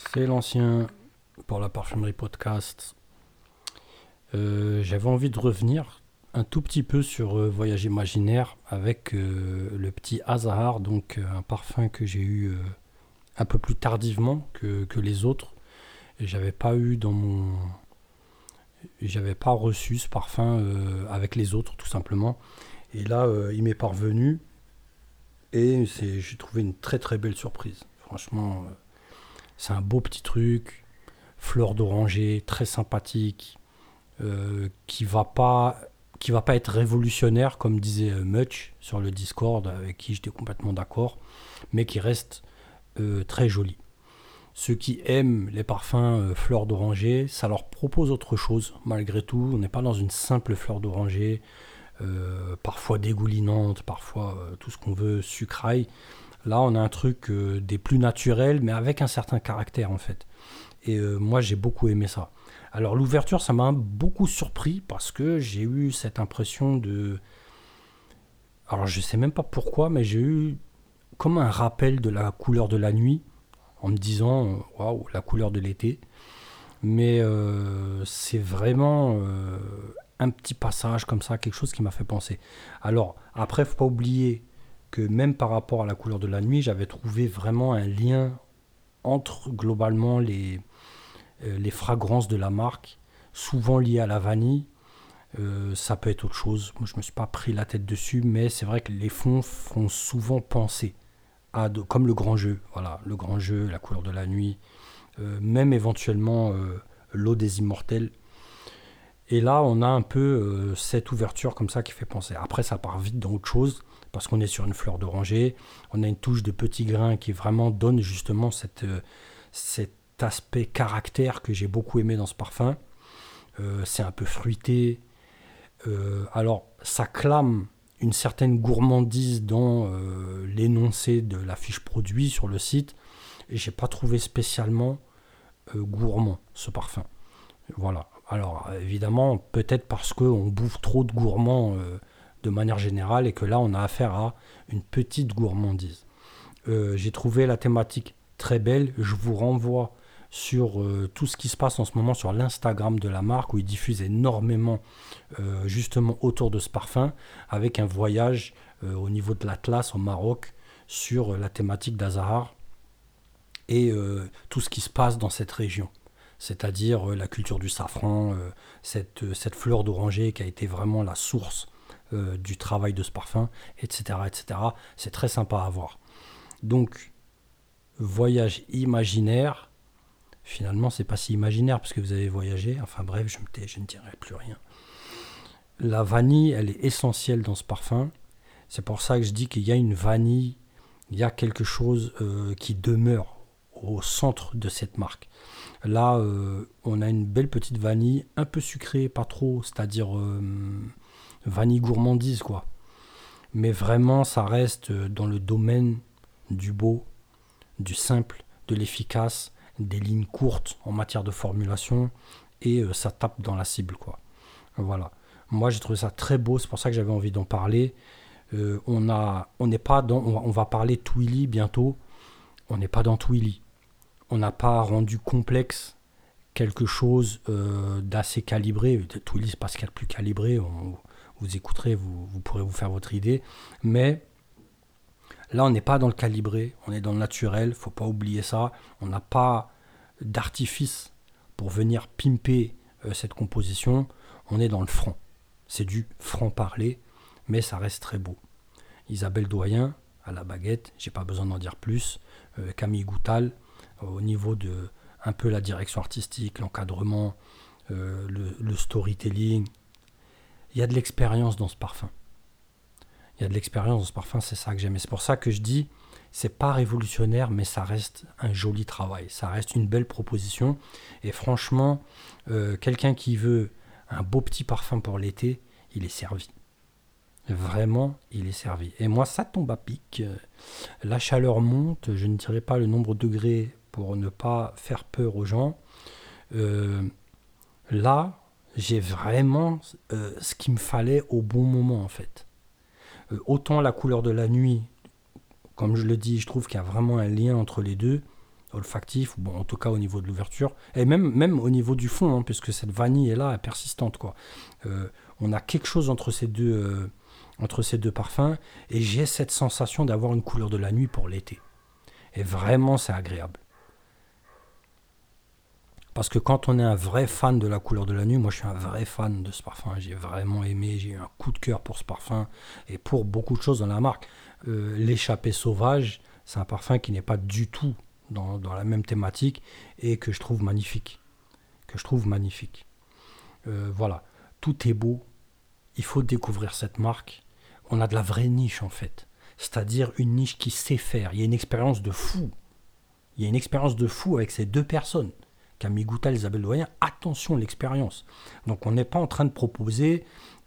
C'est l'ancien pour la parfumerie podcast. Euh, j'avais envie de revenir un tout petit peu sur euh, Voyage imaginaire avec euh, le petit Azahar, donc un parfum que j'ai eu un peu plus tardivement que, les autres. J'avais pas eu dans mon. J'avais pas reçu ce parfum avec les autres, tout simplement. Et là, il m'est parvenu. Et j'ai trouvé une très très belle surprise. Franchement, c'est un beau petit truc, fleur d'oranger, très sympathique, euh, qui va pas va pas être révolutionnaire comme disait euh, Much sur le Discord avec qui j'étais complètement d'accord, mais qui reste euh, très joli. Ceux qui aiment les parfums fleur d'oranger, ça leur propose autre chose malgré tout. On n'est pas dans une simple fleur d'oranger, parfois dégoulinante, parfois tout ce qu'on veut sucraille. Là, on a un truc euh, des plus naturels, mais avec un certain caractère en fait. Et euh, moi, j'ai beaucoup aimé ça. Alors l'ouverture, ça m'a beaucoup surpris parce que j'ai eu cette impression de... Alors je sais même pas pourquoi, mais j'ai eu comme un rappel de la couleur de la nuit, en me disant, waouh, la couleur de l'été. Mais euh, c'est vraiment un petit passage comme ça, quelque chose qui m'a fait penser. Alors après, faut pas oublier que même par rapport à la couleur de la nuit, j'avais trouvé vraiment un lien entre globalement les, euh, fragrances de la marque, souvent liées à la vanille. Euh, ça peut être autre chose. Moi, je ne me suis pas pris la tête dessus, mais c'est vrai que les fonds font souvent penser à comme le grand jeu. Voilà, le grand jeu, la couleur de la nuit, euh, même éventuellement l'eau des immortels. Et là, on a un peu cette ouverture comme ça qui fait penser. Après, ça part vite dans autre chose parce qu'on est sur une fleur d'oranger. On a une touche de petits grains qui vraiment donne justement euh, cet aspect caractère que j'ai beaucoup aimé dans ce parfum. Euh, c'est un peu fruité. Euh, alors, ça clame une certaine gourmandise dans l'énoncé de la fiche produit sur le site. Et j'ai pas trouvé spécialement gourmand ce parfum. Voilà. Alors évidemment, peut-être parce qu'on bouffe trop de gourmands de manière générale et que là on a affaire à une petite gourmandise. Euh, j'ai trouvé la thématique très belle. Je vous renvoie sur euh, tout ce qui se passe en ce moment sur l'Instagram de la marque où ils diffusent énormément euh, justement autour de ce parfum avec un voyage au niveau de l'Atlas au Maroc sur la thématique d'Azahar et tout ce qui se passe dans cette région c'est-à-dire la culture du safran, cette, cette fleur d'oranger qui a été vraiment la source euh, du travail de ce parfum, etc. etc. C'est très sympa à voir. Donc, voyage imaginaire, finalement, c'est pas si imaginaire parce que vous avez voyagé. Enfin bref, je, ne dirai plus rien. La vanille, elle est essentielle dans ce parfum. C'est pour ça que je dis qu'il y a une vanille, il y a quelque chose euh, qui demeure au centre de cette marque. Là, euh, on a une belle petite vanille, un peu sucrée, pas trop, c'est-à-dire vanille gourmandise, quoi. Mais vraiment, ça reste euh, dans le domaine du beau, du simple, de l'efficace, des lignes courtes en matière de formulation, et euh, ça tape dans la cible, quoi. Voilà. Moi, j'ai trouvé ça très beau, c'est pour ça que j'avais envie d'en parler. Euh, on a, on n'est pas dans, on va, parler Twilly bientôt. On n'est pas dans Twilly. On n'a pas rendu complexe quelque chose d'assez calibré. Twilly, c'est pas ce qu'il y plus calibré. Vous écouterez, vous, pourrez vous faire votre idée. Mais là, on n'est pas dans le calibré, on est dans le naturel, faut pas oublier ça. On n'a pas d'artifice pour venir pimper euh, cette composition. On est dans le franc. C'est du franc-parler, mais ça reste très beau. Isabelle Doyen, à la baguette, j'ai pas besoin d'en dire plus. Euh, Camille Goutal, au niveau de un peu la direction artistique, l'encadrement, euh, le, storytelling, il y a de l'expérience dans ce parfum. Il y a de l'expérience dans ce parfum, c'est ça que j'aime. C'est pour ça que je dis, c'est pas révolutionnaire, mais ça reste un joli travail. Ça reste une belle proposition. Et franchement, euh, quelqu'un qui veut un beau petit parfum pour l'été, il est servi. Vraiment, il est servi. Et moi, ça tombe à pic. La chaleur monte. Je ne dirai pas le nombre de degrés pour ne pas faire peur aux gens. Euh, là, j'ai vraiment euh, ce qu'il me fallait au bon moment en fait. Euh, autant la couleur de la nuit, comme je le dis, je trouve qu'il y a vraiment un lien entre les deux. olfactif, bon, en tout cas au niveau de l'ouverture, et même, au niveau du fond, hein, puisque cette vanille est là, est persistante. Quoi. Euh, on a quelque chose entre ces deux parfums, et j'ai cette sensation d'avoir une couleur de la nuit pour l'été. Et vraiment, c'est agréable. Parce que quand on est un vrai fan de la couleur de la nuit, moi je suis un vrai fan de ce parfum, j'ai vraiment aimé, j'ai eu un coup de cœur pour ce parfum et pour beaucoup de choses dans la marque. Euh, L'échappée sauvage, c'est un parfum qui n'est pas du tout dans, la même thématique et que je trouve magnifique. Que je trouve magnifique. Euh, voilà, tout est beau. Il faut découvrir cette marque. On a de la vraie niche en fait. C'est-à-dire une niche qui sait faire. Il y a une expérience de fou. Il y a une expérience de fou avec ces deux personnes. Camille Goutal, Isabelle Doyen, attention l'expérience. Donc on n'est pas en train de proposer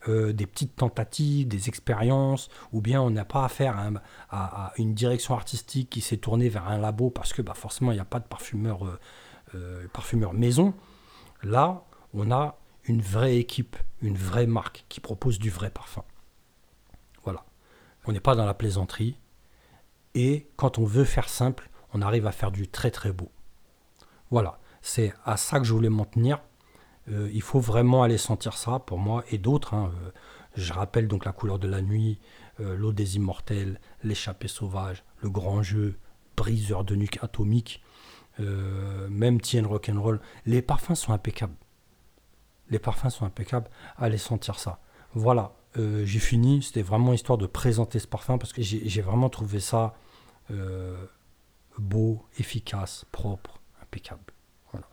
euh, des petites tentatives, des expériences, ou bien on n'a pas affaire à, à, une direction artistique qui s'est tournée vers un labo parce que bah, forcément il n'y a pas de parfumeur, euh, euh, parfumeur maison. Là, on a une vraie équipe, une vraie marque qui propose du vrai parfum. Voilà. On n'est pas dans la plaisanterie. Et quand on veut faire simple, on arrive à faire du très très beau. Voilà. C'est à ça que je voulais m'en tenir. Euh, il faut vraiment aller sentir ça pour moi et d'autres. Hein. Euh, je rappelle donc la couleur de la nuit, euh, l'eau des immortels, l'échappée sauvage, le grand jeu, briseur de nuque atomique, même Tien Rock'n'Roll. Les parfums sont impeccables. Les parfums sont impeccables. Allez sentir ça. Voilà, j'ai fini. C'était vraiment histoire de présenter ce parfum parce que j'ai vraiment trouvé ça beau, efficace, propre, impeccable. Voilà.